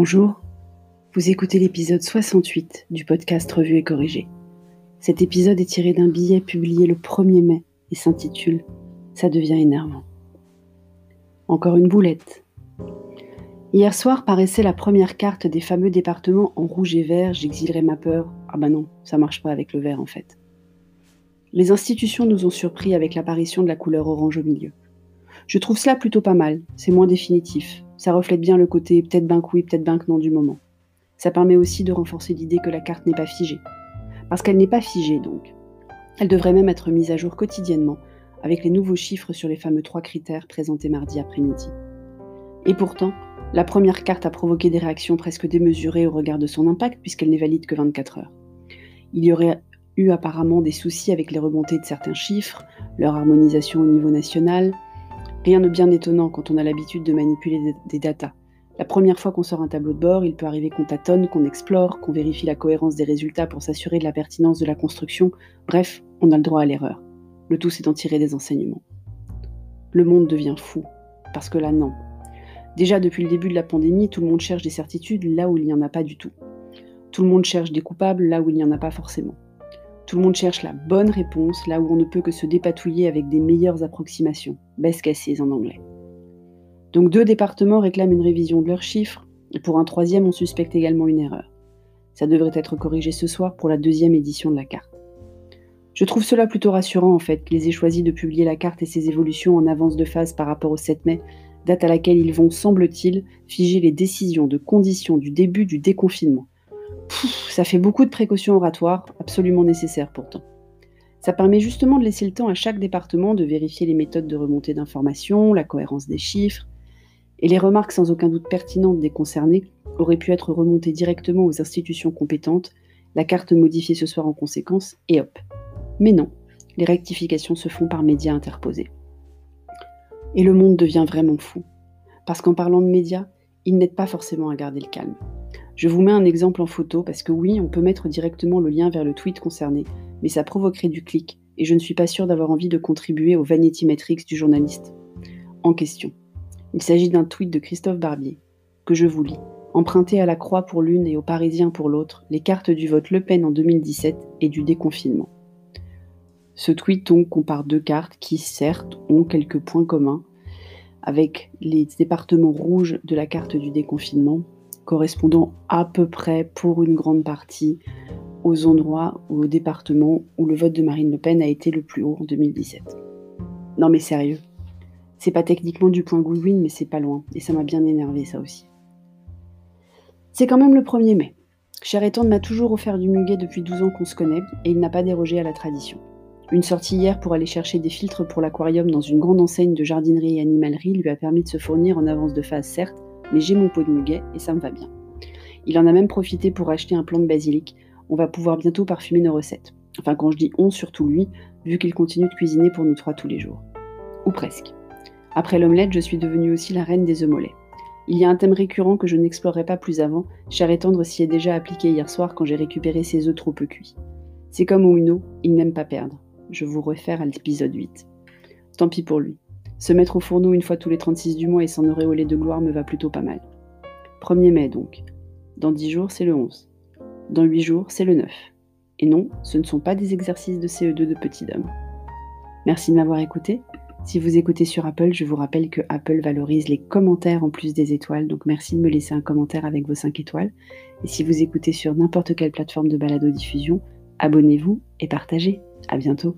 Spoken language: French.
Bonjour, vous écoutez l'épisode 68 du podcast Revue et Corrigé. Cet épisode est tiré d'un billet publié le 1er mai et s'intitule Ça devient énervant. Encore une boulette. Hier soir paraissait la première carte des fameux départements en rouge et vert, j'exilerai ma peur. Ah bah non, ça marche pas avec le vert en fait. Les institutions nous ont surpris avec l'apparition de la couleur orange au milieu. Je trouve cela plutôt pas mal, c'est moins définitif, ça reflète bien le côté peut-être ben que peut-être ben que non du moment. Ça permet aussi de renforcer l'idée que la carte n'est pas figée. Parce qu'elle n'est pas figée donc. Elle devrait même être mise à jour quotidiennement, avec les nouveaux chiffres sur les fameux trois critères présentés mardi après-midi. Et pourtant, la première carte a provoqué des réactions presque démesurées au regard de son impact, puisqu'elle n'est valide que 24 heures. Il y aurait eu apparemment des soucis avec les remontées de certains chiffres, leur harmonisation au niveau national, Rien de bien étonnant quand on a l'habitude de manipuler des datas. La première fois qu'on sort un tableau de bord, il peut arriver qu'on tâtonne, qu'on explore, qu'on vérifie la cohérence des résultats pour s'assurer de la pertinence de la construction. Bref, on a le droit à l'erreur. Le tout, c'est d'en tirer des enseignements. Le monde devient fou. Parce que là, non. Déjà, depuis le début de la pandémie, tout le monde cherche des certitudes là où il n'y en a pas du tout. Tout le monde cherche des coupables là où il n'y en a pas forcément. Tout le monde cherche la bonne réponse là où on ne peut que se dépatouiller avec des meilleures approximations, best cases en anglais. Donc deux départements réclament une révision de leurs chiffres, et pour un troisième on suspecte également une erreur. Ça devrait être corrigé ce soir pour la deuxième édition de la carte. Je trouve cela plutôt rassurant en fait qu'ils aient choisi de publier la carte et ses évolutions en avance de phase par rapport au 7 mai, date à laquelle ils vont, semble-t-il, figer les décisions de conditions du début du déconfinement, ça fait beaucoup de précautions oratoires, absolument nécessaires pourtant. Ça permet justement de laisser le temps à chaque département de vérifier les méthodes de remontée d'informations, la cohérence des chiffres, et les remarques sans aucun doute pertinentes des concernés auraient pu être remontées directement aux institutions compétentes, la carte modifiée ce soir en conséquence, et hop. Mais non, les rectifications se font par médias interposés. Et le monde devient vraiment fou, parce qu'en parlant de médias, il n'aide pas forcément à garder le calme. Je vous mets un exemple en photo parce que oui, on peut mettre directement le lien vers le tweet concerné, mais ça provoquerait du clic et je ne suis pas sûre d'avoir envie de contribuer au vanity metrics du journaliste. En question. Il s'agit d'un tweet de Christophe Barbier, que je vous lis. Emprunté à la Croix pour l'une et aux Parisiens pour l'autre, les cartes du vote Le Pen en 2017 et du déconfinement. Ce tweet donc compare deux cartes qui, certes, ont quelques points communs, avec les départements rouges de la carte du déconfinement correspondant à peu près pour une grande partie aux endroits ou aux départements où le vote de Marine Le Pen a été le plus haut en 2017. Non mais sérieux, c'est pas techniquement du point Goodwin, mais c'est pas loin, et ça m'a bien énervé ça aussi. C'est quand même le 1er mai. Cher Étendre m'a toujours offert du muguet depuis 12 ans qu'on se connaît, et il n'a pas dérogé à la tradition. Une sortie hier pour aller chercher des filtres pour l'aquarium dans une grande enseigne de jardinerie et animalerie lui a permis de se fournir en avance de phase certes, mais j'ai mon pot de muguet et ça me va bien. Il en a même profité pour acheter un plant de basilic. On va pouvoir bientôt parfumer nos recettes. Enfin, quand je dis on, surtout lui, vu qu'il continue de cuisiner pour nous trois tous les jours. Ou presque. Après l'omelette, je suis devenue aussi la reine des œufs mollets. Il y a un thème récurrent que je n'explorerai pas plus avant, cher et tendre s'y est déjà appliqué hier soir quand j'ai récupéré ses œufs trop peu cuits. C'est comme Uno, il n'aime pas perdre. Je vous réfère à l'épisode 8. Tant pis pour lui. Se mettre au fourneau une fois tous les 36 du mois et s'en auréoler de gloire me va plutôt pas mal. 1er mai donc. Dans 10 jours, c'est le 11. Dans 8 jours, c'est le 9. Et non, ce ne sont pas des exercices de CE2 de petit homme. Merci de m'avoir écouté. Si vous écoutez sur Apple, je vous rappelle que Apple valorise les commentaires en plus des étoiles, donc merci de me laisser un commentaire avec vos 5 étoiles. Et si vous écoutez sur n'importe quelle plateforme de balado-diffusion, abonnez-vous et partagez. À bientôt.